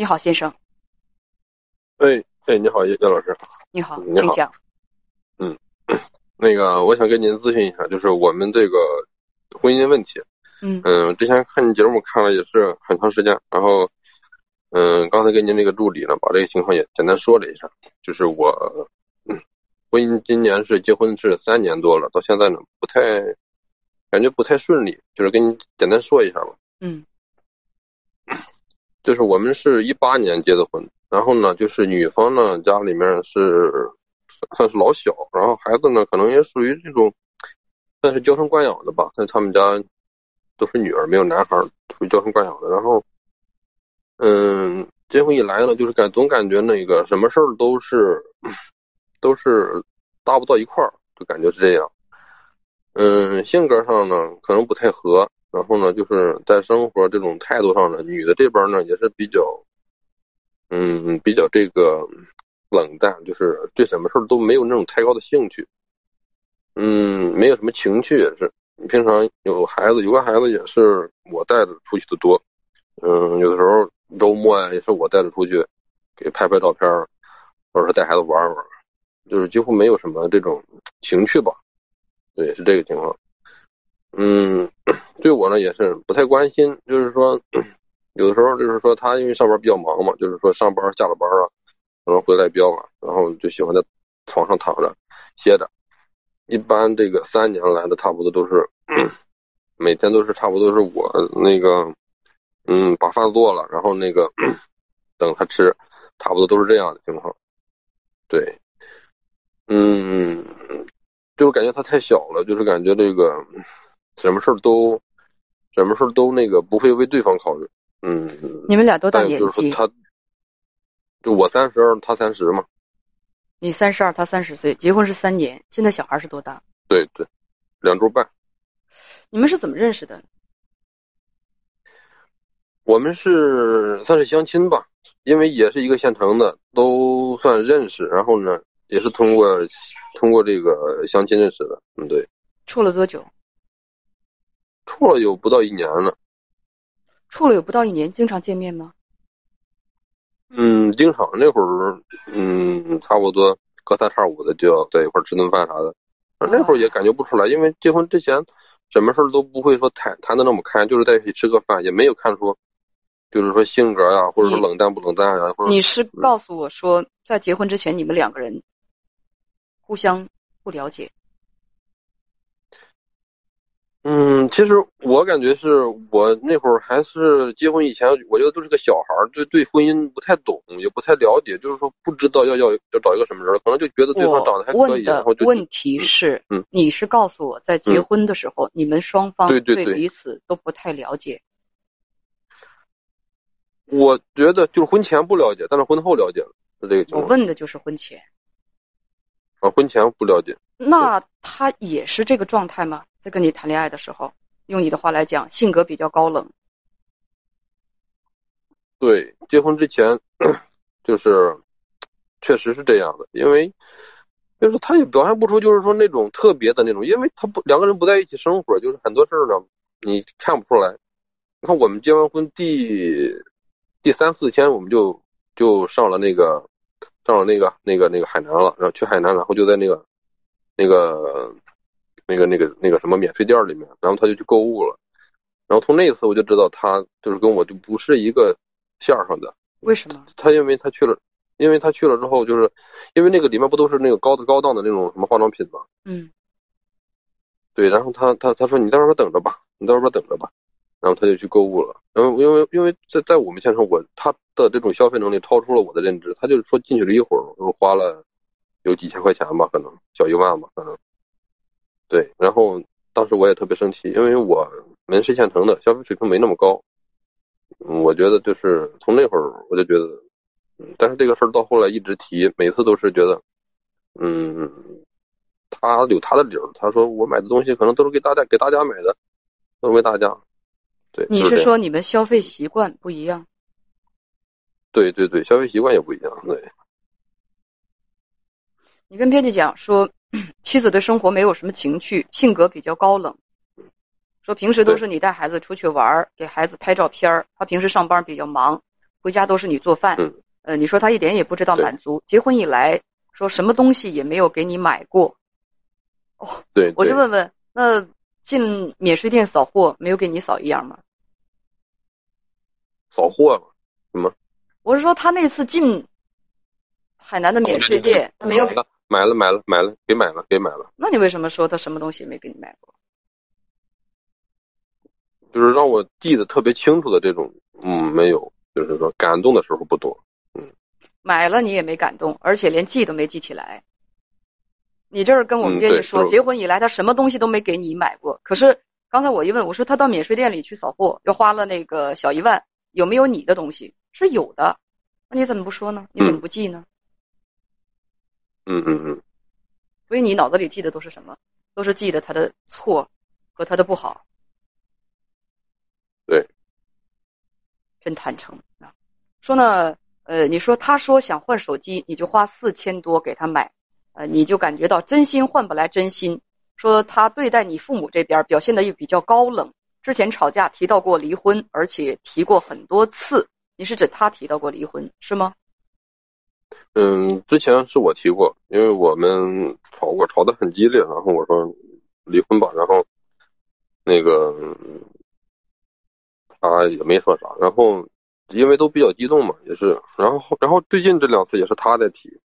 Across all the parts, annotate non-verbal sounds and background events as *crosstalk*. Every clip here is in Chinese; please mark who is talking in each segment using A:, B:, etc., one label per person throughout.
A: 你好，先生。
B: 哎哎，你好，叶叶老师。
A: 你好，
B: 你好
A: 请讲。
B: 嗯，*clears throat* 那个，我想跟您咨询一下，就是我们这个婚姻问题。
A: 嗯
B: 嗯，之前看你节目看了也是很长时间，然后嗯，刚才跟您那个助理呢，把这个情况也简单说了一下。就是我，嗯，婚姻今年是结婚是三年多了，到现在呢不太感觉不太顺利，就是跟你简单说一下吧。
A: 嗯
B: 就是我们是一八年结的婚，然后呢，就是女方呢家里面是算是老小，然后孩子呢可能也属于这种算是娇生惯养的吧，但他们家都是女儿，没有男孩，属于娇生惯养的。然后，嗯，结婚以来呢，就是感总感觉那个什么事儿都是都是搭不到一块儿，就感觉是这样。嗯，性格上呢可能不太合，然后呢，就是在生活这种态度上呢，女的这边呢也是比较，嗯，比较这个冷淡，就是对什么事都没有那种太高的兴趣，嗯，没有什么情趣也是。平常有孩子，有个孩子也是我带着出去的多，嗯，有的时候周末呀也是我带着出去给拍拍照片，或者是带孩子玩玩，就是几乎没有什么这种情趣吧。对，是这个情况。嗯，*clears throat* 对我呢也是不太关心，就是说，*clears throat* 有的时候就是说他因为上班比较忙嘛，就是说上班下了班啊，可能回来比较晚，然后就喜欢在床上躺着歇着。一般这个三年来的差不多都是，*clears throat* 每天都是差不多是我那个，嗯，把饭做了，然后那个等他吃，差不多都是这样的情况。对，嗯。就是感觉他太小了，就是感觉这个什么事儿都什么事儿都那个不会为对方考虑。嗯，
A: 你们俩多大年纪？
B: 就是说他，就我三十二，他三十嘛。
A: 你三十二，他三十岁，结婚是三年，现在小孩是多大？
B: 对对，两周半。
A: 你们是怎么认识的？
B: 我们是算是相亲吧，因为也是一个县城的，都算认识。然后呢，也是通过通过这个相亲认识的。嗯，对，
A: 处了多久？
B: 处了有不到一年了。
A: 处了有不到一年，经常见面吗？
B: 嗯，经常那会儿，嗯，差不多隔三差五的就要在一块儿吃顿饭啥的。那会儿也感觉不出来，因为结婚之前什么事儿都不会说谈谈的那么开，就是在一起吃个饭，也没有看出，就是说性格呀，或者说冷淡不冷淡呀，或者
A: 你是告诉我说，在结婚之前你们两个人互相不了解。
B: 嗯，其实我感觉是我那会儿还是结婚以前，我觉得都是个小孩儿，对对婚姻不太懂，也不太了解，就是说不知道要要要找一个什么人，可能就觉得对方长得还可以，
A: 的
B: 然后就
A: 问题是，
B: 嗯
A: 你是告诉我在结婚的时候，你们双方
B: 对对对
A: 彼此都不太了解。
B: 我觉得就是婚前不了解，但是婚后了解了，是这个情
A: 我。问的就是婚前，
B: 啊，婚前不了解。
A: 那他也是这个状态吗？在跟你谈恋爱的时候，用你的话来讲，性格比较高冷。
B: 对，结婚之前就是确实是这样的，因为就是他也表现不出就是说那种特别的那种，因为他不两个人不在一起生活，就是很多事儿呢你看不出来。你看我们结完婚第第三四天，我们就就上了那个上了那个那个那个海南了，然后去海南，然后就在那个那个那个那个那个什么免税店里面，然后他就去购物了。然后从那一次我就知道他就是跟我就不是一个线儿上的。
A: 为什么？
B: 他因为他去了，因为他去了之后，就是因为那个里面不都是那个高的高档的那种什么化妆品吗？
A: 嗯，
B: 对，然后他他他说你在外边等着吧，你在外边等着吧，然后他就去购物了。然后因为因为在在我们县城，我他的这种消费能力超出了我的认知，他就是说进去了一会儿，我花了有几千块钱吧，可能小一万吧，可能。对，然后当时我也特别生气，因为我们是县城的，消费水平没那么高。嗯，我觉得就是从那会儿我就觉得，嗯，但是这个事儿到后来一直提，每次都是觉得，嗯，他有他的理儿。他说我买的东西可能都是给大家给大家买的，都是为大家。对，
A: 你
B: 是
A: 说你们消费习惯不一样？
B: 对对对，消费习惯也不一样。对，
A: 你跟编辑讲说，妻子对生活没有什么情趣，性格比较高冷。说平时都是你带孩子出去玩儿，给孩子拍照片儿。他平时上班比较忙，回家都是你做饭，
B: 嗯
A: 呃，你说他一点也不知道满足。结婚以来，说什么东西也没有给你买过，
B: 对，对 *laughs*
A: 我就问问，那进免税店扫货没有给你扫一样吗？
B: 扫货吗，什么？
A: 我是说他那次进海南的免税店，他没有，
B: 买了买了买了，给买了给买了，
A: 那你为什么说他什么东西也没给你买过？
B: 就是让我记得特别清楚的这种，嗯，没有，就是说感动的时候不多。
A: 买了你也没感动，而且连记都没记起来。你这儿跟我们
B: 嗯
A: 编辑说，结婚以来他什么东西都没给你买过。可是刚才我一问，我说他到免税店里去扫货，又花了那个小一万，有没有你的东西？是有的，那你怎么不说呢？你怎么不记呢？
B: 嗯嗯嗯，
A: 所以你脑子里记的都是什么？都是记得他的错和他的不好。
B: 对，
A: 真坦诚啊！说呢，呃，你说他说想换手机，你就花四千多给他买，呃，你就感觉到真心换不来真心。说他对待你父母这边表现的又比较高冷，之前吵架提到过离婚，而且提过很多次。你是指他提到过离婚是吗？
B: 嗯，之前是我提过，因为我们吵过，吵得很激烈，然后我说离婚吧，然后那个嗯他也没说啥，然后因为都比较激动嘛，也是，然后然后最近这两次也是他在提，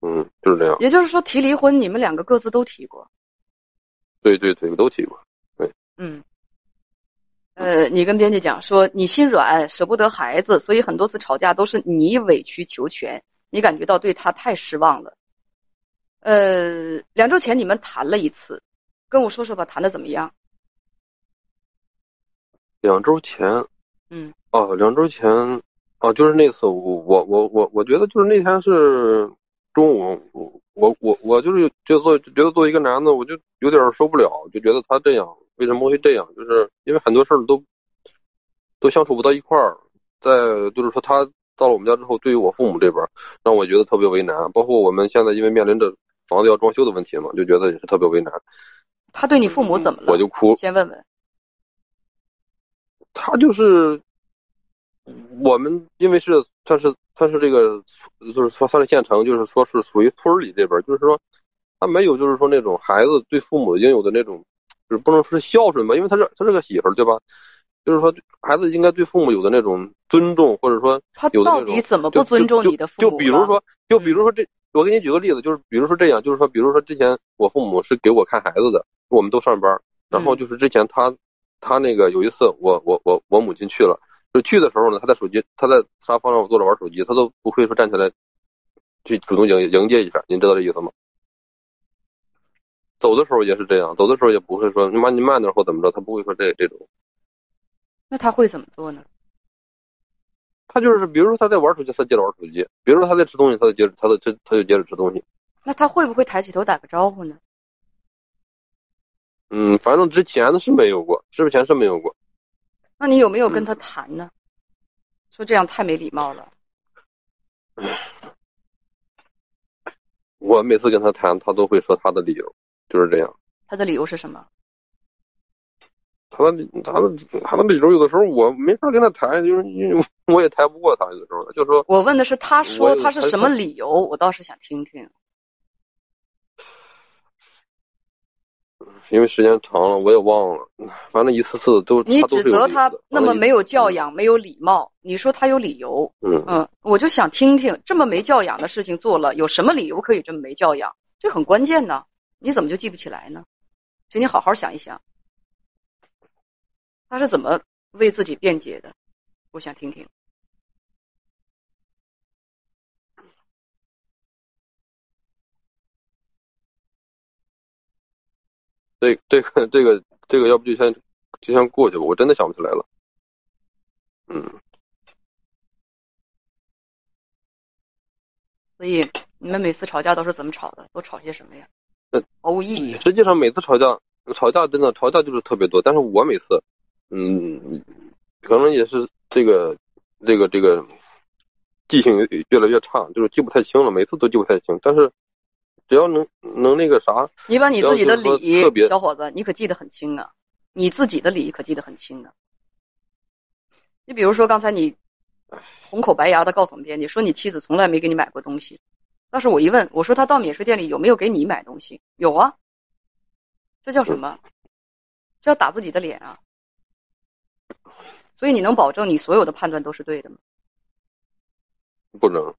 B: 嗯，就是这样，
A: 也就是说提离婚，你们两个各自都提过。
B: 对对对，都提过，对。
A: 嗯，呃，你跟编辑讲说你心软，舍不得孩子，所以很多次吵架都是你委曲求全，你感觉到对他太失望了。呃，两周前你们谈了一次，跟我说说吧，谈的怎么样？
B: 两周前，
A: 嗯，
B: 哦，两周前，哦，就是那次我我我我我觉得就是那天是中午，我我我就是就做觉得作为一个男的，我就有点受不了，就觉得他这样为什么会这样？就是因为很多事儿都都相处不到一块儿。在就是说，他到了我们家之后，对于我父母这边，让我觉得特别为难。包括我们现在因为面临着房子要装修的问题嘛，就觉得也是特别为难。
A: 他对你父母怎么了？
B: 我就哭，
A: 先问问。
B: 他就是我们，因为是算是算是这个，就是说算是县城，就是说是属于村里这边，就是说他没有就是说那种孩子对父母应有的那种，就是不能说是孝顺吧，因为他是他是个媳妇儿，对吧？就是说孩子应该对父母有的那种尊重，或者说
A: 他到底怎么
B: 就
A: 不尊重你的父母
B: 就比如说，就比如说这，我给你举个例子，就是比如说这样，就是说，比如说之前我父母是给我看孩子的，我们都上班，然后就是之前他他那个有一次我我我我母亲去了，就去的时候呢，他在手机他在沙发上坐着玩手机，他都不会说站起来去主动迎迎接一下，您知道这意思吗？走的时候也是这样，走的时候也不会说你妈你慢点或怎么着，他不会说这这种。
A: 那他会怎么做呢？
B: 他就是，比如说他在玩手机，他接着玩手机；比如说他在吃东西，他就接着他的吃，他就接着吃东西。
A: 那他会不会抬起头打个招呼呢？
B: 嗯，反正之前的是没有过，之前是没有过。
A: 那你有没有跟
B: 嗯
A: 他谈呢？说这样太没礼貌了。
B: 我每次跟他谈，他都会说他的理由，就是这样。
A: 他的理由是什么？
B: 他的他的他的理由，有的时候我没法跟他谈，就是因为我也谈不过他，有的时候 *laughs* 就说
A: 我问的是他说
B: 他
A: 他是什么理由，我倒是想听听。
B: 因为时间长了，我也忘了，反正一次次都
A: 你指责他那么没有教
B: 嗯
A: 养、没有礼貌，你说他有理由，
B: 嗯
A: 嗯，我就想听听这么没教养的事情做了，有什么理由可以这么没教养？这很关键呢，你怎么就记不起来呢？请你好好想一想，他是怎么为自己辩解的？我想听听。
B: 这这个这个这个，要不就先就先过去吧，我真的想不起来了。嗯，
A: 所以你们每次吵架都是怎么吵的？都吵些什么呀
B: 呃？
A: 毫无意义。
B: 实际上每次吵架，吵架真的吵架就是特别多，但是我每次，嗯，可能也是这个这个这个记性越来越差，就是记不太清了，每次都记不太清。但是只要能能那个啥，
A: 你把你自己的
B: 只要就是
A: 理
B: 说特，别
A: 小伙子，你可记得很清啊！你自己的理可记得很清啊！你比如说刚才你红口白牙的告诉我们编辑说你妻子从来没给你买过东西。但是我一问，我说他到免税店里有没有给你买东西？有啊。这叫什么？这叫打自己的脸啊！所以你能保证你所有的判断都是对的吗？
B: 不能。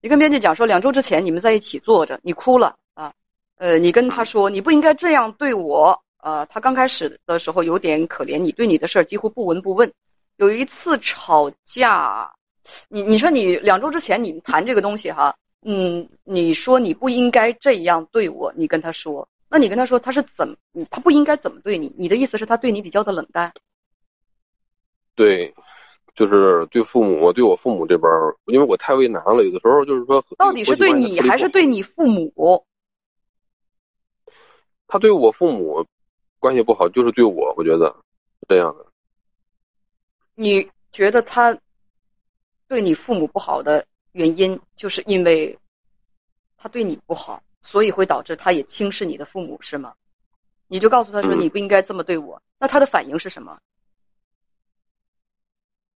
A: 你跟编辑讲说，两周之前你们在一起坐着，你哭了啊。呃，你跟他说你不应该这样对我。呃，他刚开始的时候有点可怜你，对你的事儿几乎不闻不问。有一次吵架，你你说你两周之前你们谈这个东西哈，嗯，你说你不应该这样对我，你跟他说，那你跟他说他是怎么，他不应该怎么对你？你的意思是他对你比较的冷淡？
B: 对，就是对父母，对我父母这边，因为我太为难了，有的时候就是说，
A: 到底是对你还是对你父母？
B: 他对我父母关系不好，就是对我，我觉得是这样的。
A: 你觉得他对你父母不好的原因，就是因为他对你不好，所以会导致他也轻视你的父母，是吗？你就告诉他说你不应该这么对我，那他的反应是什么？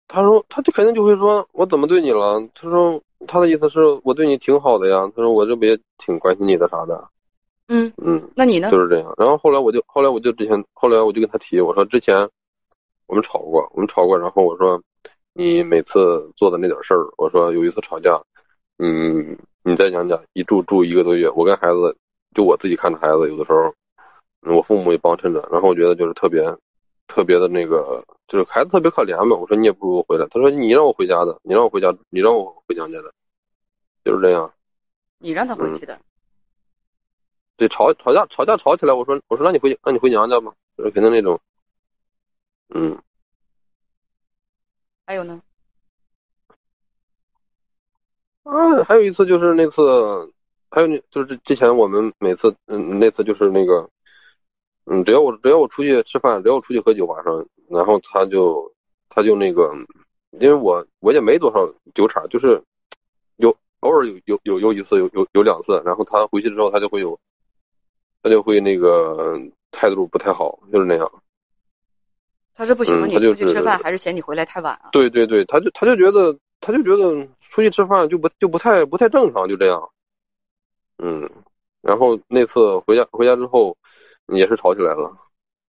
B: 他说，他就肯定就会说，我怎么对你了？他说，他的意思是我对你挺好的呀。他说，我这不也挺关心你的啥的。
A: 嗯
B: 嗯，
A: 那你呢？
B: 就是这样。然后后来我就，后来我就之前，后来我就跟他提，我说之前。我们吵过，我们吵过，然后我说，你每次做的那点事儿，我说有一次吵架，嗯，你再想想一住住一个多月，我跟孩子，就我自己看着孩子，有的时候，我父母也帮衬着，然后我觉得就是特别，特别的那个，就是孩子特别可怜嘛。我说你也不如回来，他说你让我回家的，你让我回家，你让我回娘家的，就是这样。
A: 你让他回去的。
B: 对，吵吵架吵架吵起来，我说我说让你回让你回娘家吧，就是肯定那种。嗯，
A: 还有呢？
B: 啊，还有一次就是那次，还有那就是之前我们每次，嗯，那次就是那个，嗯，只要我只要我出去吃饭，只要我出去喝酒晚上，然后他就他就那个，因为我我也没多少酒场，就是有偶尔有有有有一次有有有两次，然后他回去之后他就会有，他就会那个态度不太好，就是那样。
A: 他是不喜欢你出去吃饭，还是嫌你回来太晚啊？
B: 对对对，他就他就觉得他就觉得出去吃饭就不就不太不太正常，就这样。嗯，然后那次回家回家之后，也是吵起来了，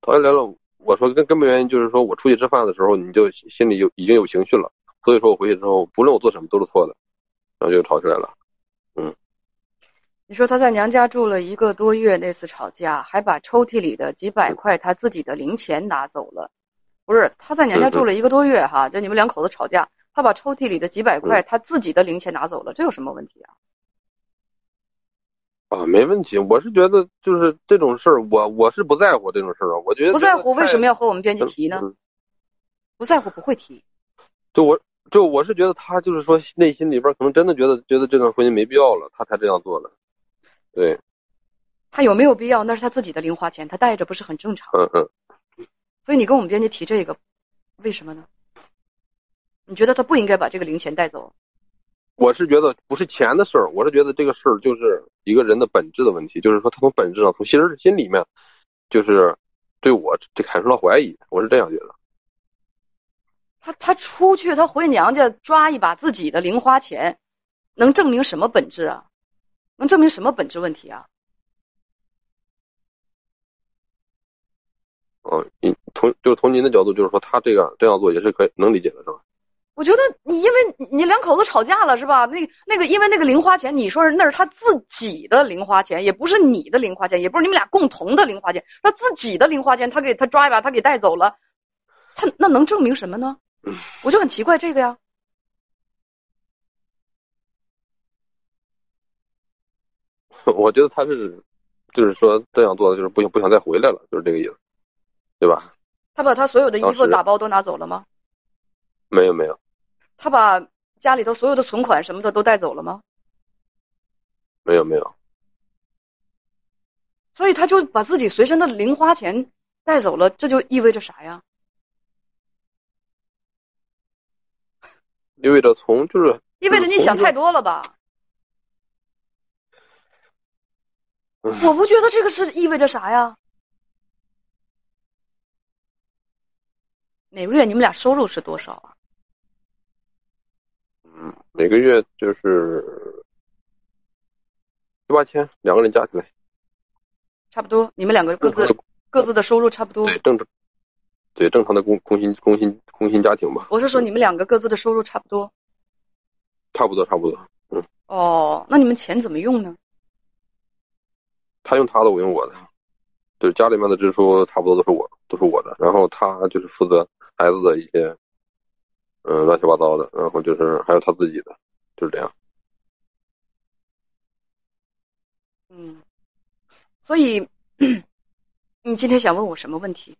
B: 吵起来了。我说根根本原因就是说我出去吃饭的时候，你就心里有已经有情绪了，所以说我回去之后，不论我做什么都是错的，然后就吵起来了。嗯，
A: 你说他在娘家住了一个多月，那次吵架还把抽屉里的几百块他自己的零钱拿走了。不是他在娘家住了一个多月哈，就你们两口子吵架，他把抽屉里的几百块他自己的零钱拿走了，这有什么问题啊？
B: 啊，没问题，我是觉得就是这种事儿，我我是不在乎这种事儿啊，我觉得
A: 不在乎为什么要和我们编辑提呢？不在乎不会提。
B: 就我就我是觉得他就是说内心里边可能真的觉得觉得这段婚姻没必要了，他才这样做的。对。
A: 他有没有必要？那是他自己的零花钱，他带着不是很正常？
B: 嗯嗯。
A: 所以你跟我们编辑提这个，为什么呢？你觉得他不应该把这个零钱带走？
B: 我是觉得不是钱的事儿，我是觉得这个事儿就是一个人的本质的问题，就是说他从本质上、从心心里面，就是对我这产生了怀疑，我是这样觉得。
A: 他他出去，他回娘家抓一把自己的零花钱，能证明什么本质啊？能证明什么本质问题啊？
B: 嗯，你从就是从您的角度，就是说他这个这样做也是可以能理解的，是吧？
A: 我觉得你因为你两口子吵架了，是吧？那那个因为那个零花钱，你说是那是他自己的零花钱，也不是你的零花钱，也不是你们俩共同的零花钱，他自己的零花钱，他给他抓一把，他给带走了，他那能证明什么呢？我就很奇怪这个呀。*laughs*
B: 我觉得他是，就是说这样做的，就是不想不想再回来了，就是这个意思。对吧？
A: 他把他所有的衣服打包都拿走了吗？
B: 没有没有。
A: 他把家里头所有的存款什么的都带走了吗？
B: 没有没有。
A: 所以他就把自己随身的零花钱带走了，这就意味着啥呀？
B: 意味着从就是
A: 意味着你想太多了吧？我不觉得这个是意味着啥呀？每个月你们俩收入是多少啊？
B: 每个月就是七八千，两个人加起来
A: 差不多，你们两个各自各自的收入差不多。
B: 对正常，对正常的工工薪工薪工薪家庭吧。
A: 我是说你们两个各自的收入差不多。
B: 差不多，差不多。嗯。
A: 哦，那你们钱怎么用呢？
B: 他用他的，我用我的，就是家里面的支出差不多都是我都是我的，然后他就是负责孩子的一些，嗯，乱七八糟的，然后就是还有他自己的，就是这样。
A: 嗯，所以你今天想问我什么问题？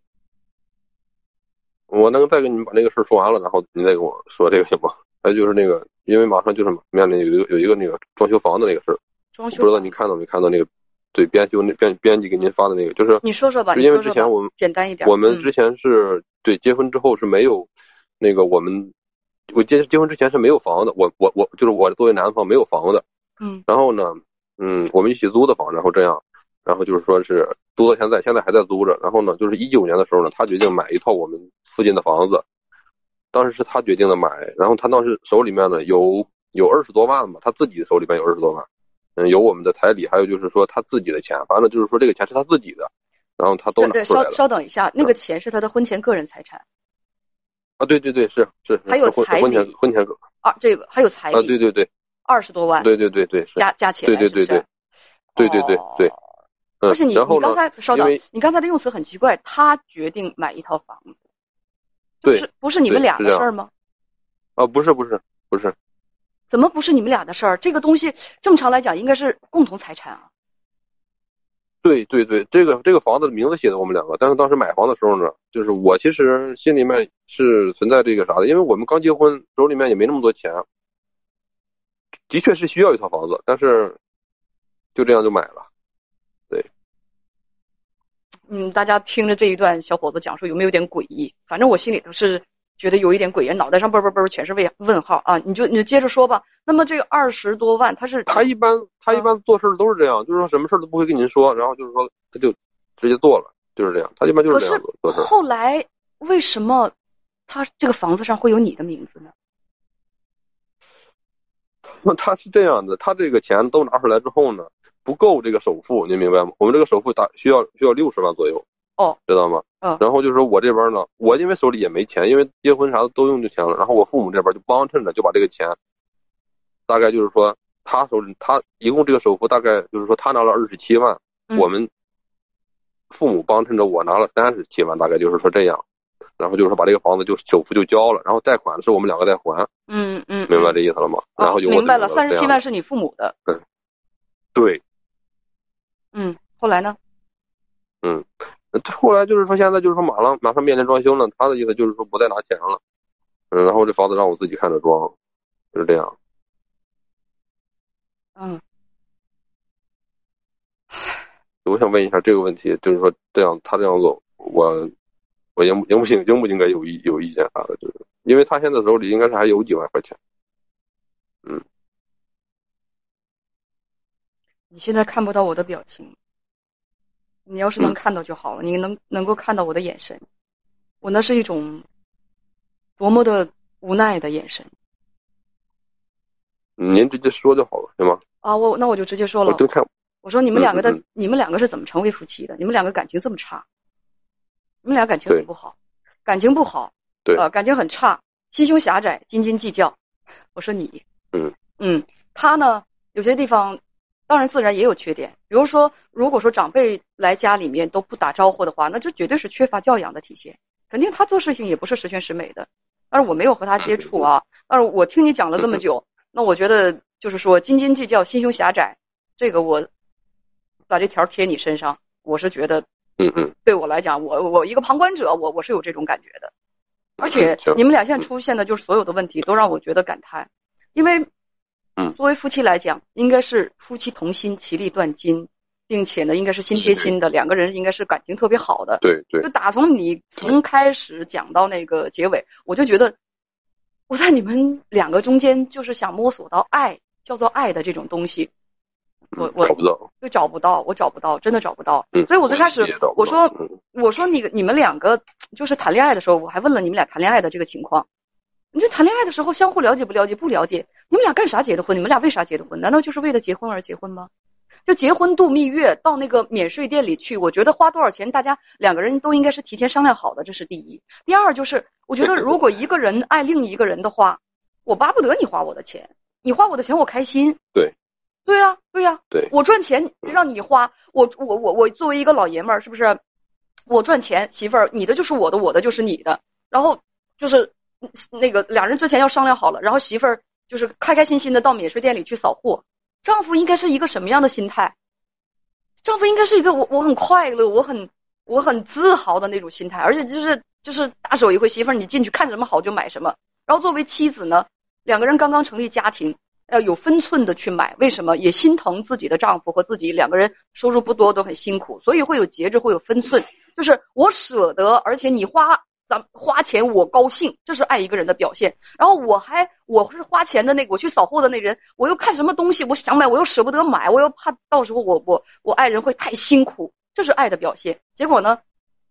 B: 我能再给你们把那个事儿说完了，然后你再跟我说这个行吗？还有就是那个，因为马上就是面临有一个有一个那个装修房的那个事儿，
A: 装修
B: 不知道你看到没看到那个？对，编修那编编辑给您发的那个，就是
A: 你说说吧，
B: 因为之前我们
A: 简单一点，
B: 我们之前是对结婚之后是没有那个我们我结结婚之前是没有房的，我我我就是我作为男方没有房的，
A: 嗯，
B: 然后呢，嗯，我们一起租的房，然后这样，然后就是说是租到现在，现在还在租着，然后呢，就是一九年的时候呢，他决定买一套我们附近的房子，当时是他决定的买，然后他当时手里面呢有有二十多万嘛，他自己手里面有二十多万。嗯，有我们的彩礼，还有就是说他自己的钱，反正就是说这个钱是他自己的，然后他都拿出来
A: 了。稍稍等一下，那个钱是他的婚前个人财产。
B: 啊，对对对，是是。
A: 还有彩礼。
B: 婚前婚前
A: 啊，这个还有彩礼。
B: 啊，对对对。
A: 二十多万。
B: 对对对对。
A: 加加起来。
B: 对对对对。对对对对。
A: 而且你你刚才稍等，你刚才的用词很奇怪，他决定买一套房子。
B: 对。
A: 是不是你们俩的事儿吗？
B: 啊，不是不是不是。
A: 怎么不是你们俩的事儿？这个东西正常来讲应该是共同财产啊。
B: 对对对，这个这个房子的名字写的我们两个，但是当时买房的时候呢，就是我其实心里面是存在这个啥的，因为我们刚结婚，手里面也没那么多钱，的确是需要一套房子，但是就这样就买了。对。
A: 嗯，大家听着这一段小伙子讲述有没有点诡异？反正我心里头是。觉得有一点诡异，脑袋上嘣嘣嘣全是问问号啊！你就你就接着说吧。那么这个二十多万，他是
B: 他一般他一般做事都是这样，就是说什么事都不会跟您说，然后就是说他就直接做了，就是这样。他一般就是这样做事。
A: 后来为什么他这个房子上会有你的名字呢？
B: 那他是这样的，他这个钱都拿出来之后呢，不够这个首付，您明白吗？我们这个首付大需要需要六十万左右。
A: 哦，
B: 知道吗？
A: 嗯，
B: 然后就是说我这边呢，我因为手里也没钱，因为结婚啥的都用就钱了。然后我父母这边就帮衬着，就把这个钱，大概就是说他手里他一共这个首付大概就是说他拿了二十七万，我们父母帮衬着我拿了三十七万，大概就是说这样。然后就是说把这个房子就首付就交了，然后贷款是我们两个在还。
A: 嗯嗯，
B: 明白这意思了吗？然后就
A: 明白了，三十七万是你父母的。
B: 嗯，对。
A: 嗯，后来呢？
B: 嗯。后来就是说，现在就是说，马上马上面临装修了。他的意思就是说，不再拿钱了。嗯，然后这房子让我自己看着装，就是这样。
A: 嗯。*sighs*
B: 我想问一下这个问题，就是说这样他这样做，我我应应不应应不应该有意有意见啥的？就是因为他现在手里应该是还有几万块钱。嗯。
A: 你现在看不到我的表情。你要是能看到就好了，你能能够看到我的眼神，我那是一种多么的无奈的眼神。
B: 您直接说就好了，行吗？
A: 啊，我那我就直接说了。
B: 我都看。
A: 我说你们两个的，你们两个是怎么成为夫妻的？你们两个感情这么差？你们俩感情很不好，感情不好，
B: 对，
A: 呃，感情很差，心胸狭窄，斤斤计较。我说你，
B: 嗯
A: 嗯，他呢，有些地方。当然，自然也有缺点。比如说，如果说长辈来家里面都不打招呼的话，那这绝对是缺乏教养的体现。肯定他做事情也不是十全十美的。但是我没有和他接触啊。但是我听你讲了这么 *laughs* 久，那我觉得就是说斤斤计较、心胸狭窄，这个我把这条贴你身上，我是觉得，
B: 嗯嗯，
A: 对我来讲，我我一个旁观者，我我是有这种感觉的。而 *laughs* 且你们俩现在出现的就是所有的问题，都让我觉得感叹，因为。
B: 嗯，
A: 作为夫妻来讲，应该是夫妻同心，其利断金，并且呢，应该是心贴心的，两个人应该是感情特别好的。
B: 对对。
A: 就打从你从开始讲到那个结尾，我就觉得我在你们两个中间就是想摸索到爱，叫做爱的这种东西。我我
B: 找不到，
A: 就找不到，我找不到，真的找不到。嗯。所以我最开始我说我说你你们两个就是谈恋爱的时候，我还问了你们俩谈恋爱的这个情况。你就谈恋爱的时候相互了解不了解？不了解，你们俩干啥结的婚？你们俩为啥结的婚？难道就是为了结婚而结婚吗？就结婚度蜜月，到那个免税店里去，我觉得花多少钱，大家两个人都应该是提前商量好的，这是第一。第二就是，我觉得如果一个人爱另一个人的话，我巴不得你花我的钱，你花我的钱我开心。
B: 对，
A: 对呀，对呀，
B: 对，
A: 我赚钱让你花，我我我我作为一个老爷们儿，是不是？我赚钱，媳妇儿，你的就是我的，我的就是你的，然后就是那个两人之前要商量好了，然后媳妇儿就是开开心心的到免税店里去扫货。丈夫应该是一个什么样的心态？丈夫应该是一个我我很快乐，我很我很自豪的那种心态，而且就是就是大手一挥，媳妇儿你进去看什么好就买什么。然后作为妻子呢，两个人刚刚成立家庭，要有分寸的去买。为什么？也心疼自己的丈夫和自己两个人收入不多，都很辛苦，所以会有节制，会有分寸。就是我舍得，而且你花。咱花钱我高兴，这是爱一个人的表现。然后我还我是花钱的那个，我去扫货的那人，我又看什么东西，我想买，我又舍不得买，我又怕到时候我我我爱人会太辛苦，这是爱的表现。结果呢，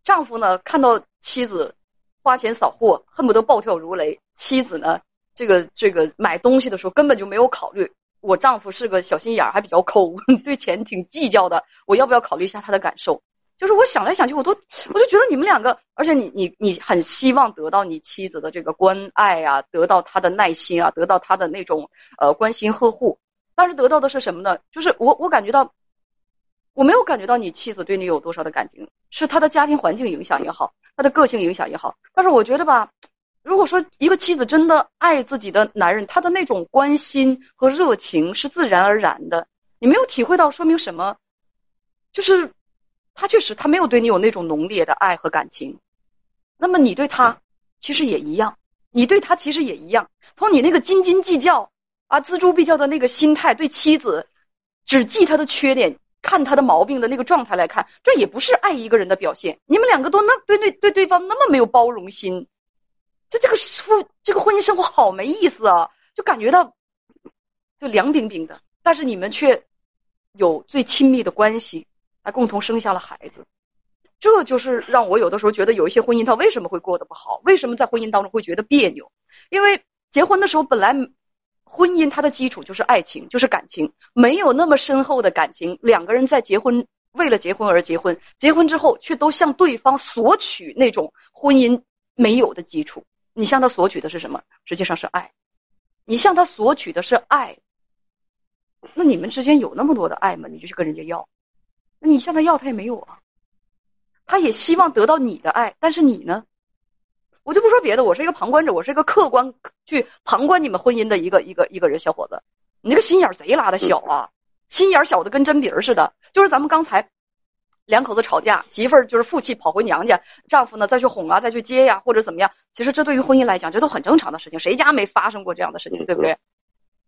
A: 丈夫呢看到妻子花钱扫货，恨不得暴跳如雷；妻子呢，这个这个买东西的时候根本就没有考虑，我丈夫是个小心眼儿，还比较抠，对钱挺计较的，我要不要考虑一下他的感受？就是我想来想去，我都我就觉得你们两个，而且你你你很希望得到你妻子的这个关爱啊，得到她的耐心啊，得到她的那种呃关心呵护，但是得到的是什么呢？就是我我感觉到，我没有感觉到你妻子对你有多少的感情，是她的家庭环境影响也好，她的个性影响也好。但是我觉得吧，如果说一个妻子真的爱自己的男人，她的那种关心和热情是自然而然的，你没有体会到，说明什么？就是。他确实，他没有对你有那种浓烈的爱和感情，那么你对他其实也一样，你对他其实也一样。从你那个斤斤计较啊、锱铢必较的那个心态，对妻子只记他的缺点、看他的毛病的那个状态来看，这也不是爱一个人的表现。你们两个都那对对对对方那么没有包容心，就这个夫这个婚姻生活好没意思啊，就感觉到就凉冰冰的。但是你们却有最亲密的关系。还共同生下了孩子，这就是让我有的时候觉得有一些婚姻它为什么会过得不好？为什么在婚姻当中会觉得别扭？因为结婚的时候本来婚姻它的基础就是爱情，就是感情，没有那么深厚的感情，两个人在结婚为了结婚而结婚，结婚之后却都向对方索取那种婚姻没有的基础。你向他索取的是什么？实际上是爱。你向他索取的是爱，那你们之间有那么多的爱吗？你就去跟人家要。你向他要，他也没有啊。他也希望得到你的爱，但是你呢？我就不说别的，我是一个旁观者，我是一个客观去旁观你们婚姻的一个一个一个人。小伙子，你这个心眼贼拉的小啊，心眼小的跟针鼻儿似的。就是咱们刚才两口子吵架，媳妇儿就是负气跑回娘家，丈夫呢再去哄啊，再去接呀，或者怎么样。其实这对于婚姻来讲，这都很正常的事情，谁家没发生过这样的事情，对不对？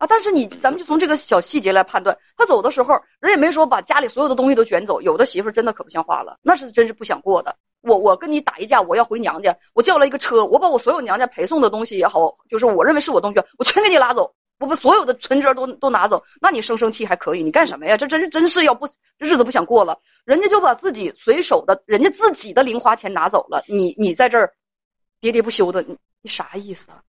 A: 啊！但是你，咱们就从这个小细节来判断，他走的时候，人也没说把家里所有的东西都卷走。有的媳妇真的可不像话了，那是真是不想过的。我我跟你打一架，我要回娘家，我叫了一个车，我把我所有娘家陪送的东西也好，就是我认为是我东西，我全给你拉走，我把所有的存折都都拿走。那你生生气还可以？你干什么呀？这真是真是要不这日子不想过了。人家就把自己随手的，人家自己的零花钱拿走了，你你在这儿喋喋不休的，你你啥意思啊？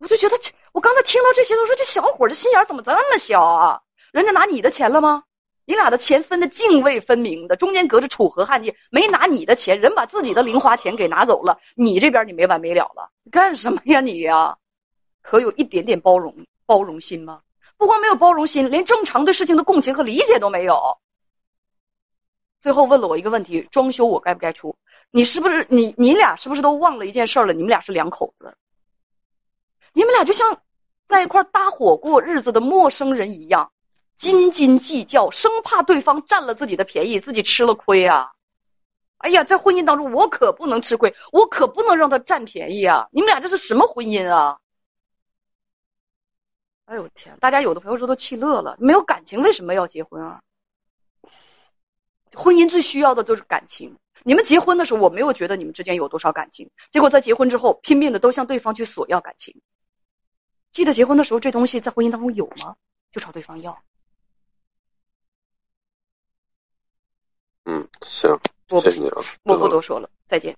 A: 我就觉得这，我刚才听到这些，都说这小伙这心眼怎么这么小啊？人家拿你的钱了吗？你俩的钱分的泾渭分明的，中间隔着楚河汉界，没拿你的钱，人把自己的零花钱给拿走了，你这边你没完没了了，干什么呀你呀？可有一点点包容包容心吗？不光没有包容心，连正常对事情的共情和理解都没有。最后问了我一个问题：装修我该不该出？你是不是你你俩是不是都忘了一件事了？你们俩是两口子。你们俩就像在一块搭伙过日子的陌生人一样，斤斤计较，生怕对方占了自己的便宜，自己吃了亏啊！哎呀，在婚姻当中，我可不能吃亏，我可不能让他占便宜啊！你们俩这是什么婚姻啊？哎呦天！大家有的朋友说都气乐了，没有感情为什么要结婚啊？婚姻最需要的就是感情。你们结婚的时候，我没有觉得你们之间有多少感情，结果在结婚之后，拼命的都向对方去索要感情。记得结婚的时候，这东西在婚姻当中有吗？就朝对方要。
B: 嗯，行，谢谢你啊，
A: 我不多说了，再见。